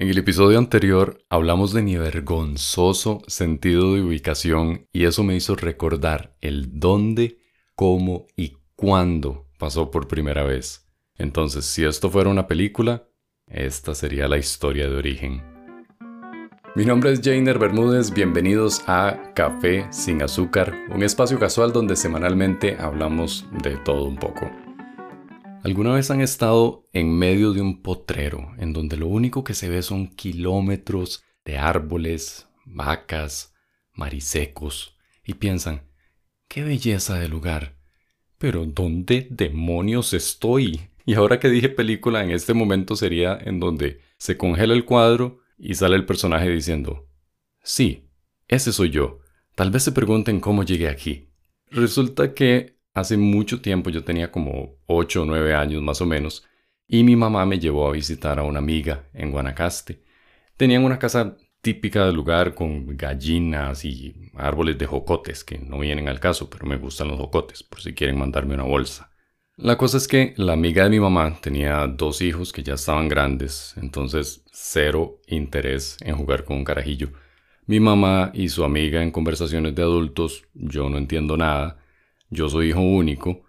En el episodio anterior hablamos de mi vergonzoso sentido de ubicación y eso me hizo recordar el dónde, cómo y cuándo pasó por primera vez. Entonces, si esto fuera una película, esta sería la historia de origen. Mi nombre es Jainer Bermúdez, bienvenidos a Café sin azúcar, un espacio casual donde semanalmente hablamos de todo un poco. ¿Alguna vez han estado en medio de un potrero en donde lo único que se ve son kilómetros de árboles, vacas, marisecos y piensan, qué belleza de lugar? Pero ¿dónde demonios estoy? Y ahora que dije película, en este momento sería en donde se congela el cuadro y sale el personaje diciendo, sí, ese soy yo. Tal vez se pregunten cómo llegué aquí. Resulta que Hace mucho tiempo, yo tenía como 8 o 9 años más o menos, y mi mamá me llevó a visitar a una amiga en Guanacaste. Tenían una casa típica del lugar con gallinas y árboles de jocotes, que no vienen al caso, pero me gustan los jocotes, por si quieren mandarme una bolsa. La cosa es que la amiga de mi mamá tenía dos hijos que ya estaban grandes, entonces cero interés en jugar con un carajillo. Mi mamá y su amiga en conversaciones de adultos, yo no entiendo nada, yo soy hijo único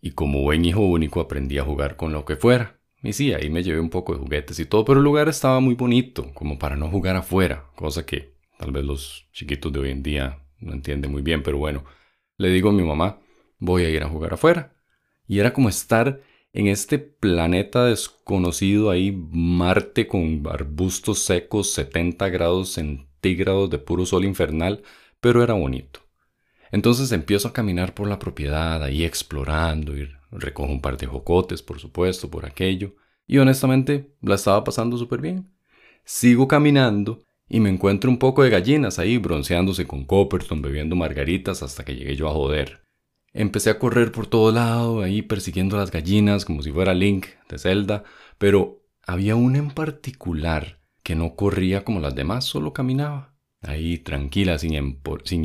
y como buen hijo único aprendí a jugar con lo que fuera. Y sí, ahí me llevé un poco de juguetes y todo, pero el lugar estaba muy bonito, como para no jugar afuera, cosa que tal vez los chiquitos de hoy en día no entienden muy bien, pero bueno, le digo a mi mamá, voy a ir a jugar afuera. Y era como estar en este planeta desconocido ahí, Marte con arbustos secos, 70 grados centígrados de puro sol infernal, pero era bonito. Entonces empiezo a caminar por la propiedad, ahí explorando, y recojo un par de jocotes, por supuesto, por aquello, y honestamente la estaba pasando súper bien. Sigo caminando y me encuentro un poco de gallinas ahí bronceándose con Copperton, bebiendo margaritas hasta que llegué yo a joder. Empecé a correr por todo lado, ahí persiguiendo las gallinas como si fuera Link de Zelda, pero había una en particular que no corría como las demás, solo caminaba ahí tranquila, sin,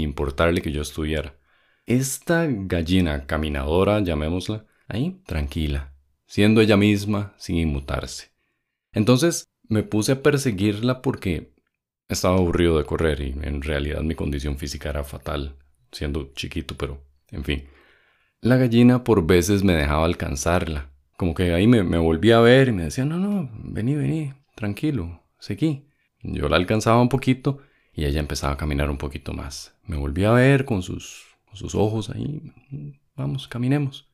importarle que yo estuviera. Esta gallina caminadora, llamémosla, ahí tranquila, siendo ella misma, sin inmutarse. Entonces me puse a perseguirla porque estaba aburrido de correr y en realidad mi condición física era fatal, siendo chiquito, pero en fin. La gallina por veces me dejaba alcanzarla, como que ahí me, me volvía a ver y me decía, no, no, vení, vení, tranquilo, seguí. Yo la alcanzaba un poquito y ella empezaba a caminar un poquito más. Me volví a ver con sus, sus ojos ahí. Vamos, caminemos.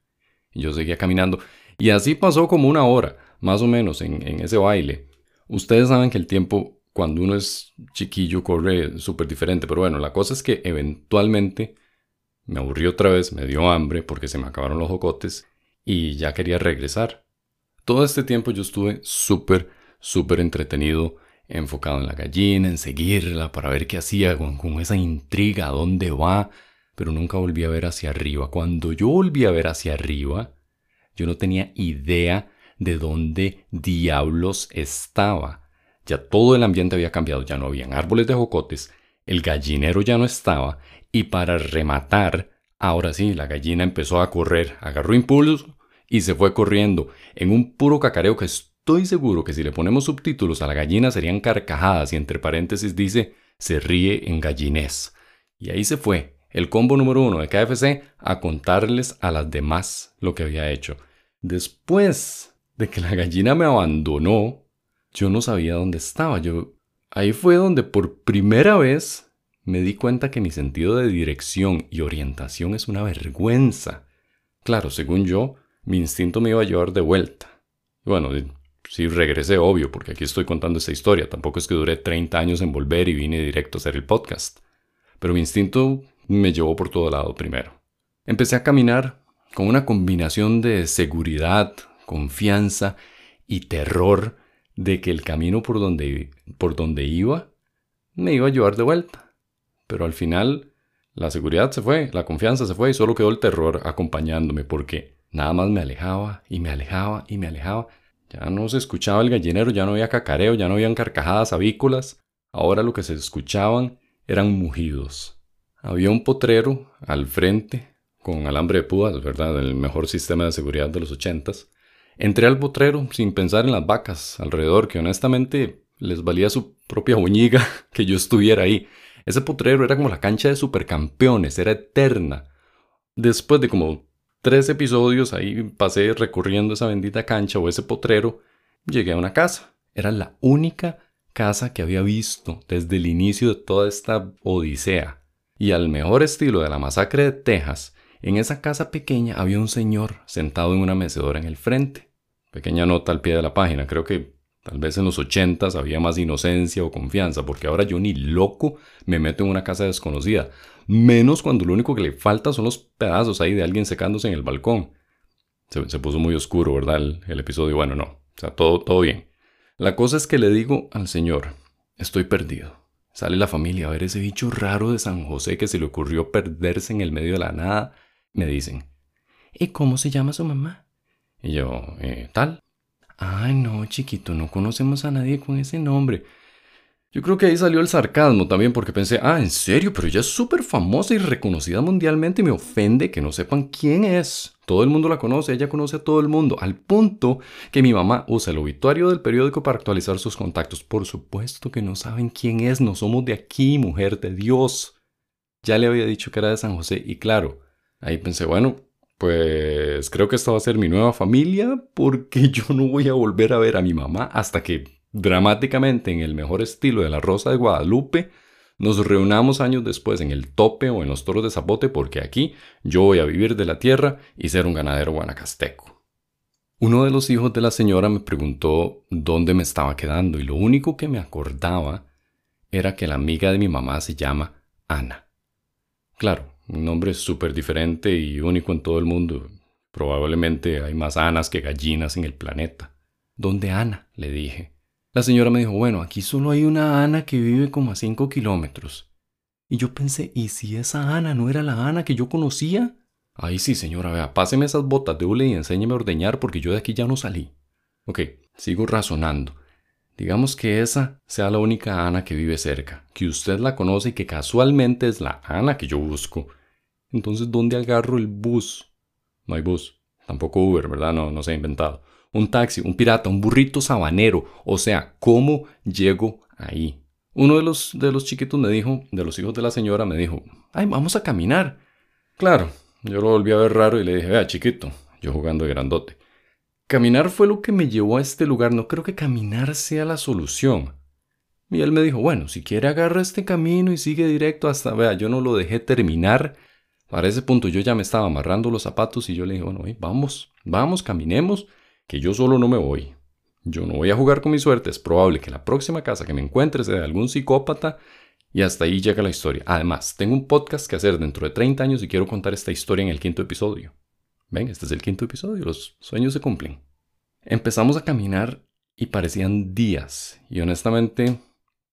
Y yo seguía caminando. Y así pasó como una hora, más o menos, en, en ese baile. Ustedes saben que el tiempo, cuando uno es chiquillo, corre súper diferente. Pero bueno, la cosa es que eventualmente me aburrí otra vez, me dio hambre porque se me acabaron los jocotes y ya quería regresar. Todo este tiempo yo estuve súper, súper entretenido enfocado en la gallina, en seguirla para ver qué hacía, con, esa intriga, a dónde va, pero nunca volví a ver hacia arriba. Cuando yo volví a ver hacia arriba, yo no tenía idea de dónde diablos estaba. Ya todo el ambiente había cambiado, ya no habían árboles de jocotes, el gallinero ya no estaba, y para rematar, ahora sí, la gallina empezó a correr, agarró impulso y se fue corriendo en un puro cacareo que Estoy seguro que si le ponemos subtítulos a la gallina serían carcajadas y entre paréntesis dice se ríe en gallinés. Y ahí se fue, el combo número uno de KFC, a contarles a las demás lo que había hecho. Después de que la gallina me abandonó, yo no sabía dónde estaba. Yo ahí fue donde por primera vez me di cuenta que mi sentido de dirección y orientación es una vergüenza. Claro, según yo, mi instinto me iba a llevar de vuelta. Bueno, sí regresé, obvio, porque aquí estoy contando esta historia. Tampoco es que duré 30 años en volver y vine directo a hacer el podcast. Pero mi instinto me llevó por todo lado primero. Empecé a caminar con una combinación de seguridad, confianza y terror de que el camino por donde, por donde iba me iba a llevar de vuelta. Pero al final la seguridad se fue, la confianza se fue y solo quedó el terror acompañándome porque nada más me alejaba y me alejaba y me alejaba ya no se escuchaba el gallinero, ya no había cacareo, ya no habían carcajadas avícolas. Ahora lo que se escuchaban eran mugidos. Había un potrero al frente con alambre de púas, ¿verdad? El mejor sistema de seguridad de los ochentas. Entré al potrero sin pensar en las vacas alrededor, que honestamente les valía su propia boñiga que yo estuviera ahí. Ese potrero era como la cancha de supercampeones, era eterna. Después de como tres episodios ahí pasé recorriendo esa bendita cancha o ese potrero, llegué a una casa. Era la única casa que había visto desde el inicio de toda esta odisea. Y al mejor estilo de la masacre de Texas, en esa casa pequeña había un señor sentado en una mecedora en el frente. Pequeña nota al pie de la página, creo que tal vez en los ochentas había más inocencia o confianza, porque ahora yo ni loco me meto en una casa desconocida, menos cuando lo único que le falta son los pedazos ahí de alguien secándose en el balcón. Se, puso muy oscuro, ¿verdad? El, episodio, bueno, no, o sea, todo, todo bien. La cosa es que le digo al señor, estoy perdido. Sale la familia a ver ese bicho raro de San José que se le ocurrió perderse en el medio de la nada. Me dicen, ¿y cómo se llama su mamá? Y yo, eh, tal. Ay, no, chiquito, no conocemos a nadie con ese nombre. Yo creo que ahí salió el sarcasmo también porque pensé, ah, en serio, pero ella es súper famosa y reconocida mundialmente y me ofende que no sepan quién es. Todo el mundo la conoce, ella conoce a todo el mundo, al punto que mi mamá usa el obituario del periódico para actualizar sus contactos. Por supuesto que no saben quién es, no somos de aquí, mujer de Dios. Ya le había dicho que era de San José y claro, ahí pensé, bueno, pues creo que esta va a ser mi nueva familia porque yo no voy a volver a ver a mi mamá hasta que dramáticamente en el mejor estilo de la Rosa de Guadalupe, nos reunamos años después en el tope o en los toros de zapote porque aquí yo voy a vivir de la tierra y ser un ganadero guanacasteco. Uno de los hijos de la señora me preguntó dónde me estaba quedando y lo único que me acordaba era que la amiga de mi mamá se llama Ana. Claro, un nombre súper diferente y único en todo el mundo. Probablemente hay más Anas que gallinas en el planeta. ¿Dónde Ana? le dije. La señora me dijo, bueno, aquí solo hay una Ana que vive como a 5 kilómetros. Y yo pensé, ¿y si esa Ana no era la Ana que yo conocía? Ay, sí, señora, vea, páseme esas botas de hule y enséñeme a ordeñar porque yo de aquí ya no salí. Ok, sigo razonando. Digamos que esa sea la única Ana que vive cerca, que usted la conoce y que casualmente es la Ana que yo busco. Entonces, ¿dónde agarro el bus? No hay bus. Tampoco Uber, ¿verdad? No, no se ha inventado un taxi, un pirata, un burrito sabanero. O sea, ¿cómo llego ahí? Uno de los, de los chiquitos me dijo, de los hijos de la señora, me dijo, ay, vamos a caminar. Claro, yo lo volví a ver raro y le dije, vea, chiquito, yo jugando de grandote. Caminar fue lo que me llevó a este lugar, no creo que caminar sea la solución. Y él me dijo, bueno, si quiere agarra este camino y sigue directo hasta, vea, yo no lo dejé terminar. Para ese punto yo ya me estaba amarrando los zapatos y yo le dije, bueno, vamos, vamos, caminemos que yo solo no me voy. Yo no voy a jugar con mi suerte, es probable que la próxima casa que me encuentre sea de algún psicópata y hasta ahí llega la historia. Además, tengo un podcast que hacer dentro de 30 años y quiero contar esta historia en el quinto episodio. Ven, este es el quinto episodio, los sueños se cumplen. Empezamos a caminar y parecían días y honestamente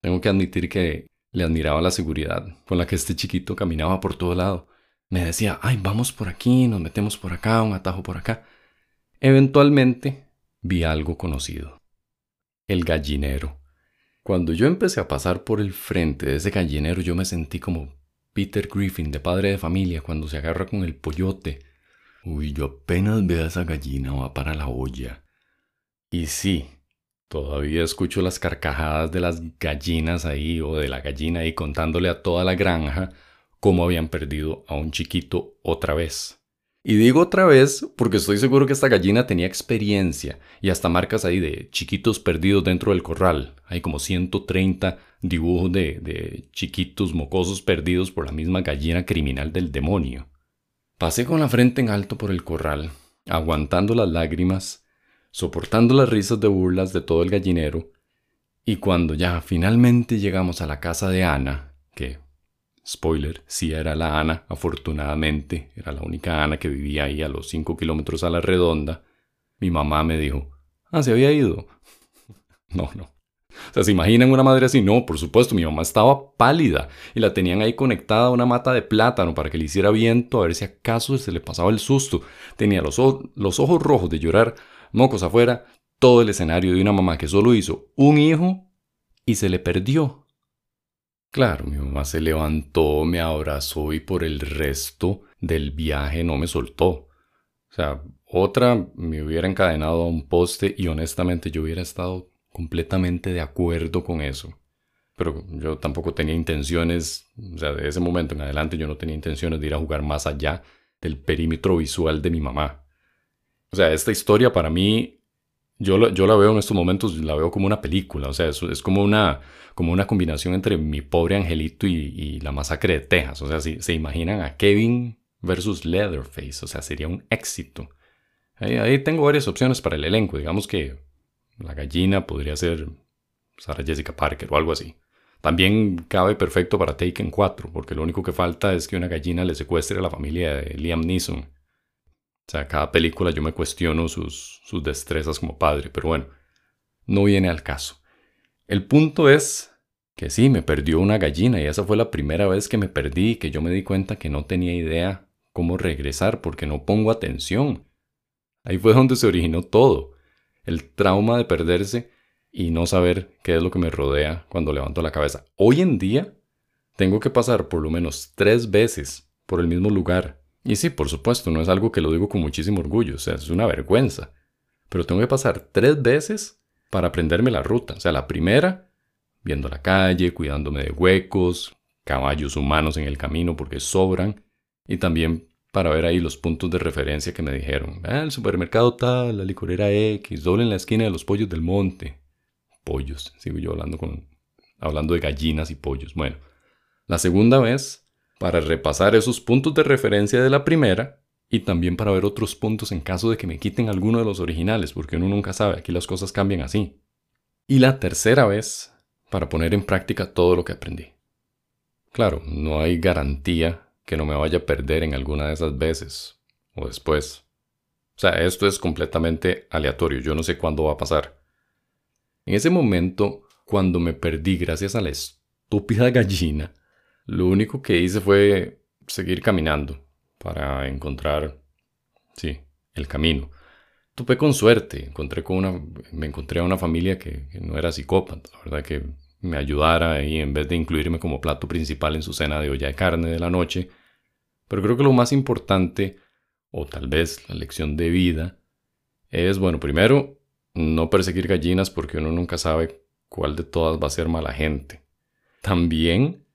tengo que admitir que le admiraba la seguridad con la que este chiquito caminaba por todo lado. Me decía, ay, vamos por aquí, nos metemos por acá, un atajo por acá. Eventualmente vi algo conocido. El gallinero. Cuando yo empecé a pasar por el frente de ese gallinero yo me sentí como Peter Griffin de padre de familia cuando se agarra con el pollote. Uy, yo apenas veo a esa gallina va para la olla. Y sí, todavía escucho las carcajadas de las gallinas ahí o de la gallina ahí contándole a toda la granja cómo habían perdido a un chiquito otra vez. Y digo otra vez porque estoy seguro que esta gallina tenía experiencia y hasta marcas ahí de chiquitos perdidos dentro del corral. Hay como 130 dibujos de, de chiquitos mocosos perdidos por la misma gallina criminal del demonio. Pasé con la frente en alto por el corral, aguantando las lágrimas, soportando las risas de burlas de todo el gallinero, y cuando ya finalmente llegamos a la casa de Ana, que Spoiler, sí era la Ana, afortunadamente, era la única Ana que vivía ahí a los 5 kilómetros a la redonda. Mi mamá me dijo, ah, se había ido. no, no. O sea, ¿se imaginan una madre así? No, por supuesto, mi mamá estaba pálida y la tenían ahí conectada a una mata de plátano para que le hiciera viento a ver si acaso se le pasaba el susto. Tenía los, los ojos rojos de llorar, mocos afuera, todo el escenario de una mamá que solo hizo un hijo y se le perdió. Claro, mi mamá se levantó, me abrazó y por el resto del viaje no me soltó. O sea, otra me hubiera encadenado a un poste y honestamente yo hubiera estado completamente de acuerdo con eso. Pero yo tampoco tenía intenciones, o sea, de ese momento en adelante yo no tenía intenciones de ir a jugar más allá del perímetro visual de mi mamá. O sea, esta historia para mí, yo, yo la veo en estos momentos, la veo como una película, o sea, es, es como, una, como una combinación entre mi pobre angelito y, la masacre de Texas. O sea, si se imaginan a Kevin versus Leatherface, o sea, sería un éxito. Ahí, ahí tengo varias opciones para el elenco, digamos que la gallina podría ser Sarah Jessica Parker o algo así. También cabe perfecto para Taken 4, porque lo único que falta es que una gallina le secuestre a la familia de Liam Neeson. O sea, cada película yo me cuestiono sus, sus destrezas como padre, pero bueno, no viene al caso. El punto es que sí, me perdió una gallina y esa fue la primera vez que me perdí que yo me di cuenta que no tenía idea cómo regresar porque no pongo atención. Ahí fue donde se originó todo. El trauma de perderse y no saber qué es lo que me rodea cuando levanto la cabeza. Hoy en día tengo que pasar por lo menos tres veces por el mismo lugar. Y sí, por supuesto, no es algo que lo digo con muchísimo orgullo, o sea, es una vergüenza. Pero tengo que pasar tres veces para aprenderme la ruta. O sea, la primera, viendo la calle, cuidándome de huecos, caballos humanos en el camino porque sobran. Y también para ver ahí los puntos de referencia que me dijeron. Ah, el supermercado tal, la licorera X, doble en la esquina de los pollos del monte pollos. Sigo yo hablando, con, hablando de gallinas y pollos. Bueno, la segunda vez, para repasar esos puntos de referencia de la primera y también para ver otros puntos en caso de que me quiten alguno de los originales, porque uno nunca sabe, aquí las cosas cambian así. Y la tercera vez, para poner en práctica todo lo que aprendí. Claro, no hay garantía que no me vaya a perder en alguna de esas veces o después. O sea, esto es completamente aleatorio, yo no sé cuándo va a pasar. En ese momento, cuando me perdí gracias a la estúpida gallina, lo único que hice fue seguir caminando para encontrar, sí, el camino. Tuve con suerte, encontré con una, me encontré a una familia que, no era psicópata, la verdad que me ayudara y en vez de incluirme como plato principal en su cena de olla de carne de la noche. Pero creo que lo más importante, o tal vez la lección de vida, es, bueno, primero, no perseguir gallinas porque uno nunca sabe cuál de todas va a ser mala gente. También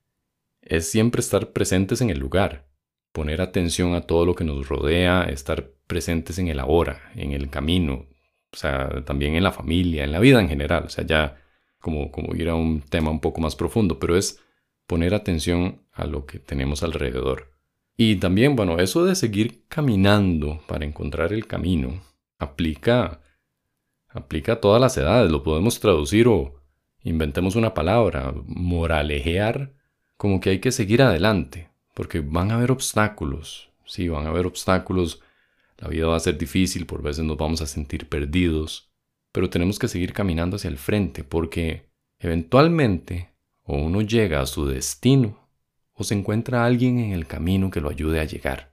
es siempre estar presentes en el lugar, poner atención a todo lo que nos rodea, estar presentes en el ahora, en el camino, o sea, también en la familia, en la vida en general, o sea, ya como, como ir a un tema un poco más profundo, pero es poner atención a lo que tenemos alrededor. Y también, bueno, eso de seguir caminando para encontrar el camino aplica Aplica a todas las edades, lo podemos traducir o inventemos una palabra, moralejear, como que hay que seguir adelante, porque van a haber obstáculos, sí, van a haber obstáculos, la vida va a ser difícil, por veces nos vamos a sentir perdidos, pero tenemos que seguir caminando hacia el frente, porque eventualmente o uno llega a su destino o se encuentra alguien en el camino que lo ayude a llegar.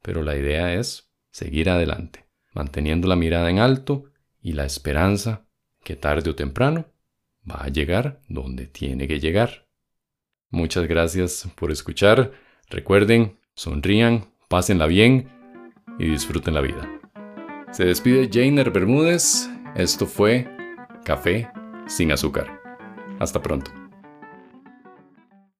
Pero la idea es seguir adelante, manteniendo la mirada en alto y la esperanza que tarde o temprano va a llegar donde tiene que llegar. Muchas gracias por escuchar. Recuerden, sonrían, pásenla bien y disfruten la vida. Se despide Jainer Bermúdez. Esto fue Café sin azúcar. Hasta pronto.